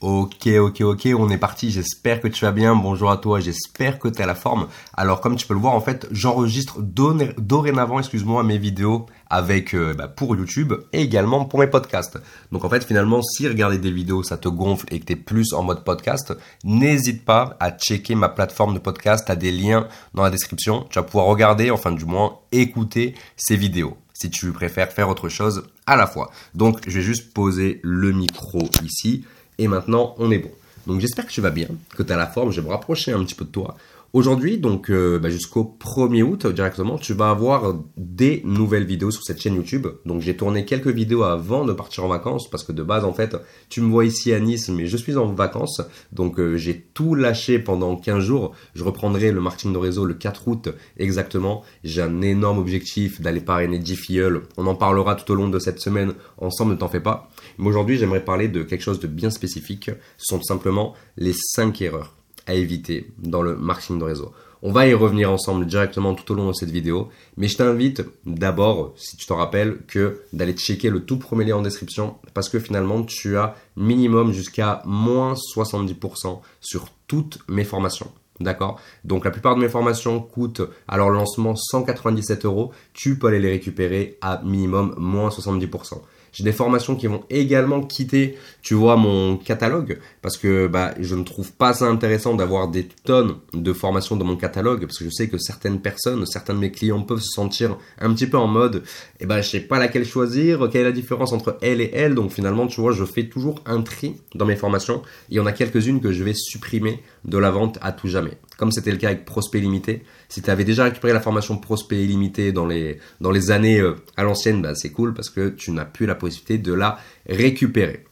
Ok, ok, ok, on est parti. J'espère que tu vas bien. Bonjour à toi. J'espère que tu à la forme. Alors, comme tu peux le voir, en fait, j'enregistre dorénavant, excuse-moi, mes vidéos avec euh, bah, pour YouTube et également pour mes podcasts. Donc, en fait, finalement, si regarder des vidéos, ça te gonfle et que tu es plus en mode podcast, n'hésite pas à checker ma plateforme de podcast. Tu as des liens dans la description. Tu vas pouvoir regarder, enfin, du moins, écouter ces vidéos si tu préfères faire autre chose à la fois. Donc, je vais juste poser le micro ici. Et maintenant, on est bon. Donc j'espère que tu vas bien, que tu as la forme. Je vais me rapprocher un petit peu de toi. Aujourd'hui, donc euh, bah, jusqu'au 1er août directement, tu vas avoir des nouvelles vidéos sur cette chaîne YouTube. Donc j'ai tourné quelques vidéos avant de partir en vacances parce que de base en fait, tu me vois ici à Nice, mais je suis en vacances. Donc euh, j'ai tout lâché pendant 15 jours. Je reprendrai le marketing de réseau le 4 août exactement. J'ai un énorme objectif d'aller parrainer 10 filleuls. On en parlera tout au long de cette semaine ensemble, ne t'en fais pas. Mais aujourd'hui, j'aimerais parler de quelque chose de bien spécifique. Ce sont simplement les 5 erreurs à éviter dans le marketing de réseau. On va y revenir ensemble directement tout au long de cette vidéo, mais je t'invite d'abord, si tu te rappelles, que d'aller checker le tout premier lien en description, parce que finalement tu as minimum jusqu'à moins 70% sur toutes mes formations. D'accord? Donc la plupart de mes formations coûtent à leur lancement 197 euros. Tu peux aller les récupérer à minimum moins 70%. J'ai des formations qui vont également quitter, tu vois, mon catalogue parce que bah, je ne trouve pas ça intéressant d'avoir des tonnes de formations dans mon catalogue parce que je sais que certaines personnes, certains de mes clients peuvent se sentir un petit peu en mode, eh ben, je sais pas laquelle choisir, quelle est la différence entre elle et elle. Donc finalement, tu vois, je fais toujours un tri dans mes formations. Il y en a quelques-unes que je vais supprimer de la vente à tout jamais. Comme c'était le cas avec Prospect Limité. Si tu avais déjà récupéré la formation Prospect Illimité dans les, dans les années euh, à l'ancienne, bah, c'est cool parce que tu n'as plus la possibilité de la récupérer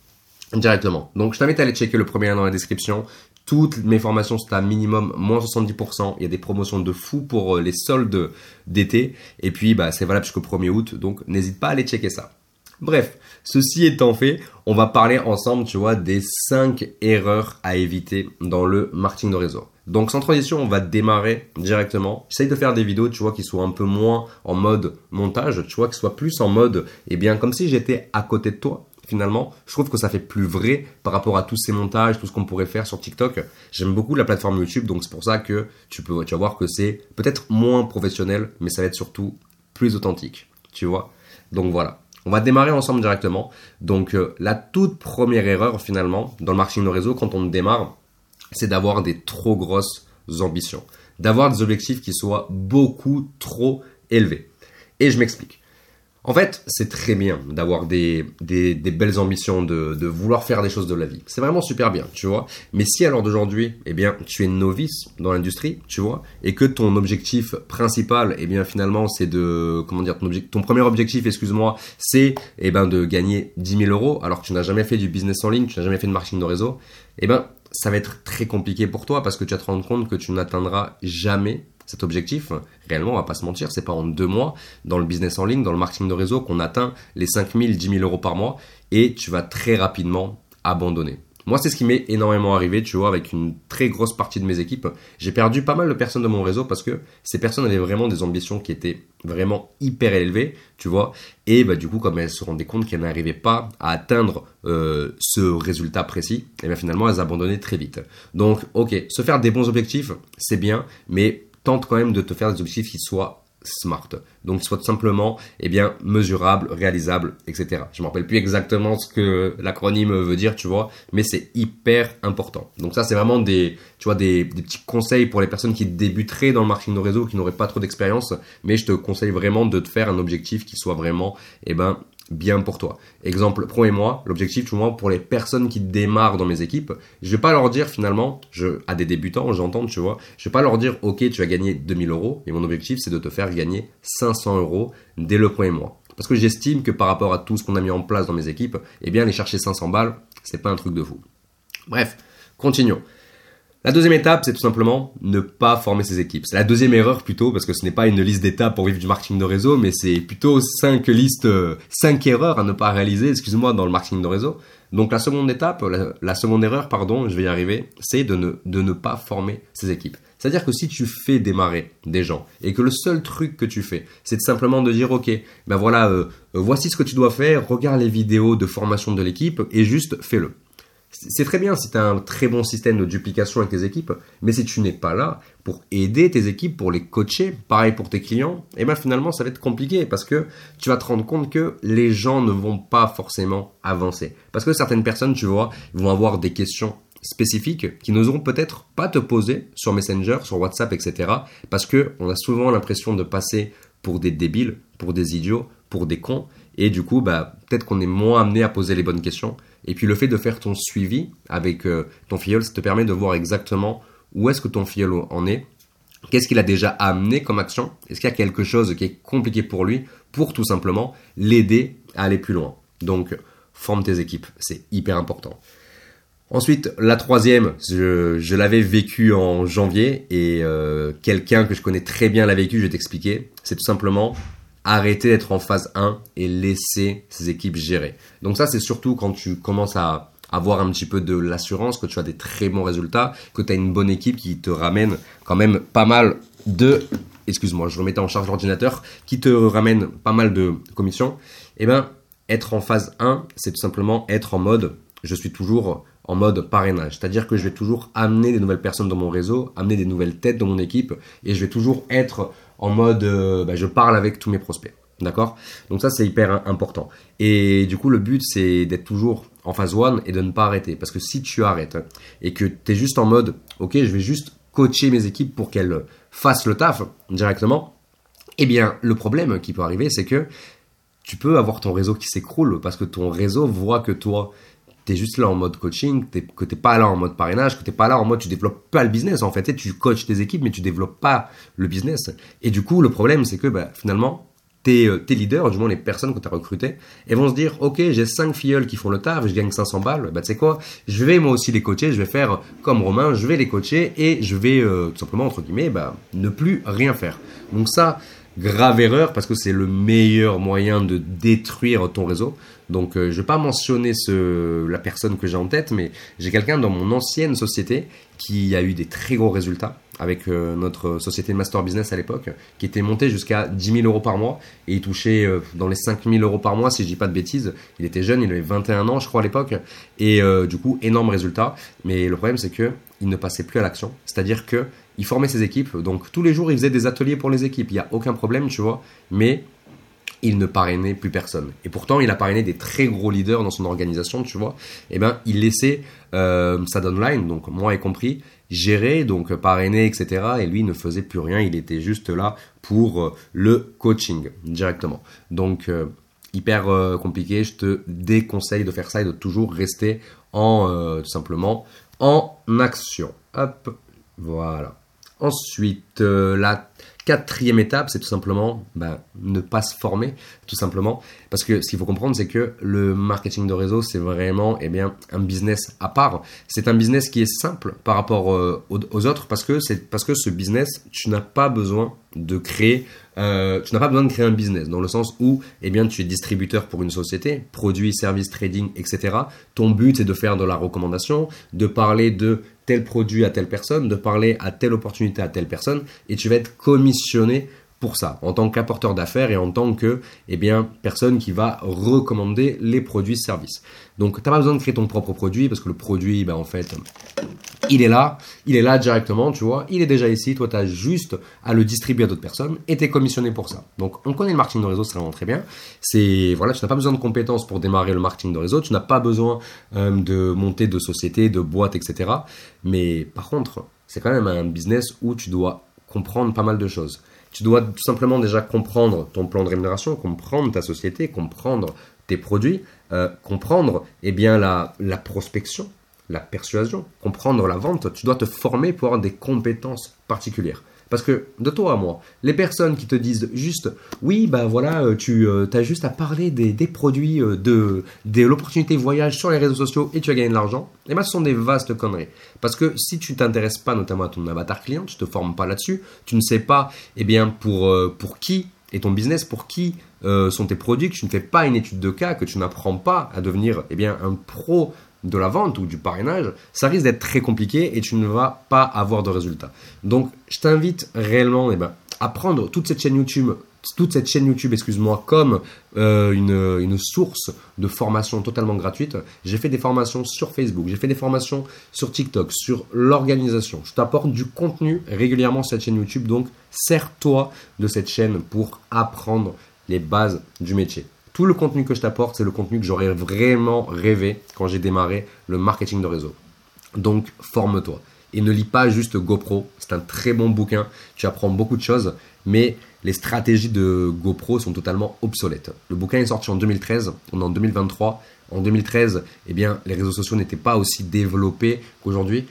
directement. Donc je t'invite à aller checker le premier lien dans la description. Toutes mes formations sont à minimum moins 70%. Il y a des promotions de fou pour euh, les soldes d'été. Et puis bah, c'est valable jusqu'au 1er août. Donc n'hésite pas à aller checker ça. Bref, ceci étant fait, on va parler ensemble, tu vois, des 5 erreurs à éviter dans le marketing de réseau. Donc sans transition, on va démarrer directement. J'essaye de faire des vidéos, tu vois, qui soient un peu moins en mode montage, tu vois, qui soient plus en mode, eh bien, comme si j'étais à côté de toi. Finalement, je trouve que ça fait plus vrai par rapport à tous ces montages, tout ce qu'on pourrait faire sur TikTok. J'aime beaucoup la plateforme YouTube, donc c'est pour ça que tu peux, tu vas voir que c'est peut-être moins professionnel, mais ça va être surtout plus authentique, tu vois. Donc voilà. On va démarrer ensemble directement. Donc euh, la toute première erreur finalement dans le marketing de réseau quand on démarre, c'est d'avoir des trop grosses ambitions, d'avoir des objectifs qui soient beaucoup trop élevés. Et je m'explique. En fait, c'est très bien d'avoir des, belles ambitions, de, vouloir faire des choses de la vie. C'est vraiment super bien, tu vois. Mais si à l'heure d'aujourd'hui, eh bien, tu es novice dans l'industrie, tu vois, et que ton objectif principal, eh bien, finalement, c'est de, comment dire, ton, ton premier objectif, excuse-moi, c'est, eh ben, de gagner 10 000 euros, alors que tu n'as jamais fait du business en ligne, tu n'as jamais fait de marketing de réseau, eh ben, ça va être très compliqué pour toi parce que tu vas te rendre compte que tu n'atteindras jamais cet objectif, réellement, on va pas se mentir, c'est pas en deux mois dans le business en ligne, dans le marketing de réseau qu'on atteint les 5 000, 10 000 euros par mois et tu vas très rapidement abandonner. Moi, c'est ce qui m'est énormément arrivé, tu vois, avec une très grosse partie de mes équipes. J'ai perdu pas mal de personnes de mon réseau parce que ces personnes avaient vraiment des ambitions qui étaient vraiment hyper élevées, tu vois. Et bah, du coup, comme elles se rendaient compte qu'elles n'arrivaient pas à atteindre euh, ce résultat précis, et bien finalement, elles abandonnaient très vite. Donc, ok, se faire des bons objectifs, c'est bien, mais tente quand même de te faire des objectifs qui soient smart. Donc soit tout simplement eh bien mesurable, réalisable, etc. Je me rappelle plus exactement ce que l'acronyme veut dire, tu vois, mais c'est hyper important. Donc ça c'est vraiment des tu vois des, des, petits conseils pour les personnes qui débuteraient dans le marketing de réseau qui n'auraient pas trop d'expérience, mais je te conseille vraiment de te faire un objectif qui soit vraiment eh ben bien pour toi. Exemple, promets-moi, l'objectif, tu vois, pour les personnes qui démarrent dans mes équipes, je vais pas leur dire finalement, je, à des débutants, j'entends, tu vois, je vais pas leur dire, ok, tu vas gagner 2000 euros, et mon objectif, c'est de te faire gagner 500 euros dès le premier mois. Parce que j'estime que par rapport à tout ce qu'on a mis en place dans mes équipes, eh bien, aller chercher 500 balles, c'est pas un truc de fou. Bref, continuons. La deuxième étape, c'est tout simplement ne pas former ses équipes. C'est la deuxième erreur plutôt, parce que ce n'est pas une liste d'étapes pour vivre du marketing de réseau, mais c'est plutôt cinq listes, euh, cinq erreurs à ne pas réaliser, excuse-moi, dans le marketing de réseau. Donc la seconde étape, la, seconde erreur, pardon, je vais y arriver, c'est de ne, pas former ses équipes. C'est-à-dire que si tu fais démarrer des gens et que le seul truc que tu fais, c'est simplement de dire ok, ben voilà, euh, euh, voici ce que tu dois faire, regarde les vidéos de formation de l'équipe et juste fais-le C'est très bien si tu as un très bon système de duplication avec tes équipes, mais si tu n'es pas là pour aider tes équipes, pour les coacher, pareil pour tes clients, et eh ben finalement ça va être compliqué parce que tu vas te rendre compte que les gens ne vont pas forcément avancer. Parce que certaines personnes, tu vois, vont avoir des questions spécifiques qui n'oseront peut-être pas te poser sur Messenger, sur WhatsApp, etc. Parce que on a souvent l'impression de passer pour des débiles, pour des idiots, pour des cons. Et du coup, bah, peut-être qu'on est moins amené à poser les bonnes questions. Et puis le fait de faire ton suivi avec euh, ton filleul, ça te permet de voir exactement où est-ce que ton filleul en est, qu'est-ce qu'il a déjà amené comme action, est-ce qu'il y a quelque chose qui est compliqué pour lui, pour tout simplement l'aider à aller plus loin? Donc, forme tes équipes, c'est hyper important. Ensuite, la troisième, je, l'avais vécu en janvier et euh, quelqu'un que je connais très bien l'a vécu, je vais t'expliquer. C'est tout simplement arrêter d'être en phase 1 et laisser ses équipes gérer. Donc ça, c'est surtout quand tu commences à avoir un petit peu de l'assurance, que tu as des très bons résultats, que tu as une bonne équipe qui te ramène quand même pas mal de... Excuse-moi, je remettais en charge l'ordinateur, qui te ramène pas mal de commissions. Eh bien, être en phase 1, c'est tout simplement être en mode, je suis toujours en mode parrainage. C'est-à-dire que je vais toujours amener des nouvelles personnes dans mon réseau, amener des nouvelles têtes dans mon équipe, et je vais toujours être en mode, euh, bah, je parle avec tous mes prospects. D'accord? Donc ça, c'est hyper important. Et du coup, le but, c'est d'être toujours en phase one et de ne pas arrêter. Parce que si tu arrêtes et que tu es juste en mode, ok, je vais juste coacher mes équipes pour qu'elles fassent le taf directement, eh bien, le problème qui peut arriver, c'est que tu peux avoir ton réseau qui s'écroule parce que ton réseau voit que toi, tu es juste là en mode coaching, que tu pas là en mode parrainage, que tu pas là en mode tu développes pas le business. En fait, tu coaches tes équipes, mais tu développes pas le business. Et du coup, le problème, c'est que bah, finalement, tes, euh, tes leaders, du moins les personnes que tu as recrutées, elles vont se dire, ok, j'ai 5 filleuls qui font le taf, je gagne 500 balles, bah tu sais quoi, je vais moi aussi les coacher, je vais faire comme Romain, je vais les coacher et je vais euh, tout simplement, entre guillemets, bah, ne plus rien faire. Donc ça, grave erreur parce que c'est le meilleur moyen de détruire ton réseau. Donc euh, je vais pas mentionner ce, la personne que j'ai en tête, mais j'ai quelqu'un dans mon ancienne société qui a eu des très gros résultats avec euh, notre société de master business à l'époque, qui était monté jusqu'à 10 000 euros par mois et il touchait euh, dans les 5 000 euros par mois si je dis pas de bêtises. Il était jeune, il avait 21 ans je crois à l'époque et du coup énorme résultat. Mais le problème c'est que il ne passait plus à l'action, c'est-à-dire que il formait ses équipes. Donc tous les jours, il faisait des ateliers pour les équipes. Il n'y a aucun problème, tu vois. Mais il ne parrainait plus personne. Et pourtant, il a parrainé des très gros leaders dans son organisation, tu vois. Et eh ben, il laissait euh, sa downline, donc moi y compris, gérer, donc parrainer, etc. Et lui ne faisait plus rien. Il était juste là pour euh, le coaching directement. Donc euh, hyper compliqué. Je te déconseille de faire ça et de toujours rester en tout simplement en action. Hop, voilà. Ensuite, euh, la quatrième étape, c'est tout simplement ben, ne pas se former, tout simplement. Parce que ce qu'il faut comprendre, c'est que le marketing de réseau, c'est vraiment eh bien, un business à part. C'est un business qui est simple par rapport euh, aux, autres parce que, parce que ce business, tu n'as pas besoin de créer euh, tu n'as pas besoin de créer un business dans le sens où eh bien, tu es distributeur pour une société, produits, services, trading, etc. Ton but c'est de faire de la recommandation, de parler de tel produit à telle personne, de parler à telle opportunité à telle personne, et tu vas être commissionné pour ça, en tant qu'apporteur d'affaires et en tant que eh personne qui va recommander les produits services. Donc, tu n'as pas besoin de créer ton propre produit parce que le produit, ben, en fait, il est là, il est là directement, tu vois, il est déjà ici, toi, tu as juste à le distribuer à d'autres personnes et tu es commissionné pour ça. Donc, on connaît le marketing de réseau, c'est vraiment très bien. C'est, voilà, tu n'as pas besoin de compétences pour démarrer le marketing de réseau, tu n'as pas besoin euh, de monter de sociétés, de boîtes, etc. Mais par contre, c'est quand même un business où tu dois comprendre pas mal de choses. Tu dois tout simplement déjà comprendre ton plan de rémunération, comprendre ta société, comprendre tes produits, euh, comprendre eh bien, la prospection, la persuasion, comprendre la vente. Tu dois te former pour avoir des compétences particulières. Parce que de toi à moi, les personnes qui te disent juste oui, bah voilà, euh, tu euh, as juste à parler des, produits, euh, de, de l'opportunité voyage sur les réseaux sociaux et tu vas gagner de l'argent, et eh ben, ce sont des vastes conneries. Parce que si tu t'intéresses pas notamment à ton avatar client, tu te formes pas là-dessus, tu ne sais pas eh bien, pour, pour qui est ton business, pour qui sont tes produits, que tu ne fais pas une étude de cas, que tu n'apprends pas à devenir eh bien, un pro de la vente ou du parrainage, ça risque d'être très compliqué et tu ne vas pas avoir de résultats. Donc, je t'invite réellement eh ben, à prendre toute cette chaîne YouTube toute cette chaîne YouTube, excuse-moi, comme euh, une, une, source de formation totalement gratuite. J'ai fait des formations sur Facebook, j'ai fait des formations sur TikTok, sur l'organisation. Je t'apporte du contenu régulièrement sur cette chaîne YouTube, donc sers-toi de cette chaîne pour apprendre les bases du métier. Tout le contenu que je t'apporte, c'est le contenu que j'aurais vraiment rêvé quand j'ai démarré le marketing de réseau. Donc, forme-toi. Et ne lis pas juste GoPro. C'est un très bon bouquin. Tu apprends beaucoup de choses, mais les stratégies de GoPro sont totalement obsolètes. Le bouquin est sorti en 2013. On est en 2023. En 2013, eh bien, les réseaux sociaux n'étaient pas aussi développés qu'aujourd'hui.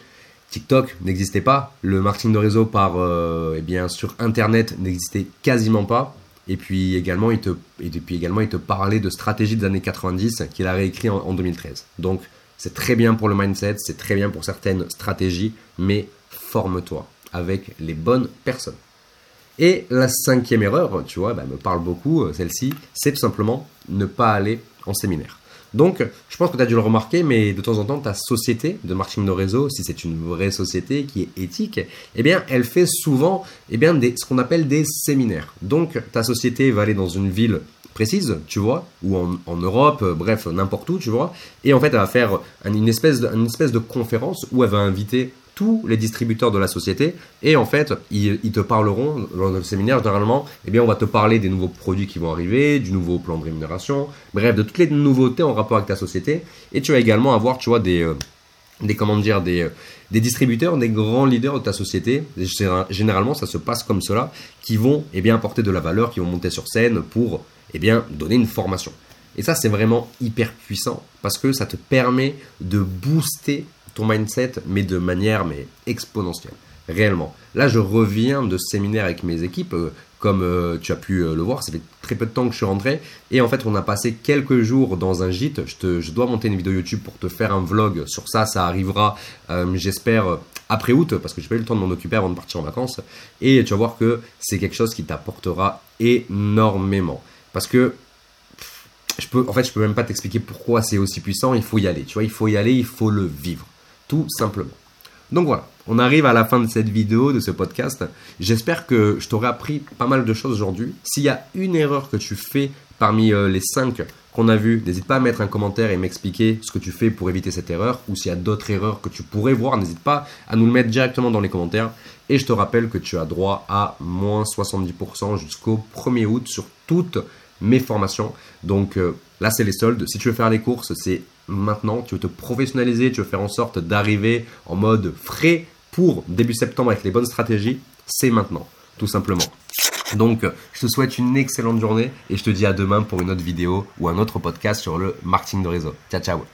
TikTok n'existait pas. Le marketing de réseau par, euh, eh sur Internet n'existait quasiment pas. Et puis également, il te, et parlait de stratégies des années 90 qu'il a réécrit en, en 2013. Donc, c'est très bien pour le mindset, c'est très bien pour certaines stratégies, mais forme-toi avec les bonnes personnes. Et la cinquième erreur, tu vois, bah, me parle beaucoup, euh, celle-ci, c'est tout simplement ne pas aller en séminaire. Donc, je pense que tu as dû le remarquer, mais de temps en temps, ta société de marketing de réseau, si c'est une vraie société qui est éthique, eh bien, elle fait souvent eh bien, ce qu'on appelle des séminaires. Donc, ta société va aller dans une ville précise, tu vois, ou en, Europe, euh, bref, n'importe où, tu vois. Et en fait, elle va faire une espèce, une espèce de conférence où elle va inviter tous les distributeurs de la société et en fait ils, te parleront dans le séminaire généralement eh bien on va te parler des nouveaux produits qui vont arriver du nouveau plan de rémunération bref de toutes les nouveautés en rapport avec ta société et tu vas également avoir tu vois des euh, des comment dire des, euh, des distributeurs, des grands leaders de ta société. Généralement, ça se passe comme cela, qui vont eh bien apporter de la valeur, qui vont monter sur scène pour eh bien, donner une formation. Et ça, c'est vraiment hyper puissant parce que ça te permet de booster ton mindset, mais de manière mais exponentielle, réellement. Là, je reviens de séminaire avec mes équipes, euh, comme euh, tu as pu euh, le voir, ça fait très peu de temps que je suis rentré, et en fait, on a passé quelques jours dans un gîte. Je, te, je dois monter une vidéo YouTube pour te faire un vlog sur ça, ça arrivera, j'espère, après août, parce que j'ai pas eu le temps de m'en occuper avant de partir en vacances, et tu vas voir que c'est quelque chose qui t'apportera énormément. Parce que je peux, en fait, je peux même pas t'expliquer pourquoi c'est aussi puissant. Il faut y aller. Tu vois, il faut y aller, il faut le vivre, tout simplement. Donc voilà, on arrive à la fin de cette vidéo, de ce podcast. J'espère que je t'aurai appris pas mal de choses aujourd'hui. S'il y a une erreur que tu fais parmi euh, les cinq qu'on a vues, n'hésite pas à mettre un commentaire et m'expliquer ce que tu fais pour éviter cette erreur. Ou s'il y a d'autres erreurs que tu pourrais voir, n'hésite pas à nous le mettre directement dans les commentaires. Et je te rappelle que tu as droit à moins 70% jusqu'au 1er août sur toutes mes formations. Donc euh, là, c'est les soldes. Si tu veux faire les courses, c'est maintenant. Tu veux te professionnaliser, tu veux faire en sorte d'arriver en mode frais pour début septembre avec les bonnes stratégies, c'est maintenant, tout simplement. Donc, je te souhaite une excellente journée et je te dis à demain pour une autre vidéo ou un autre podcast sur le marketing de réseau. Ciao, ciao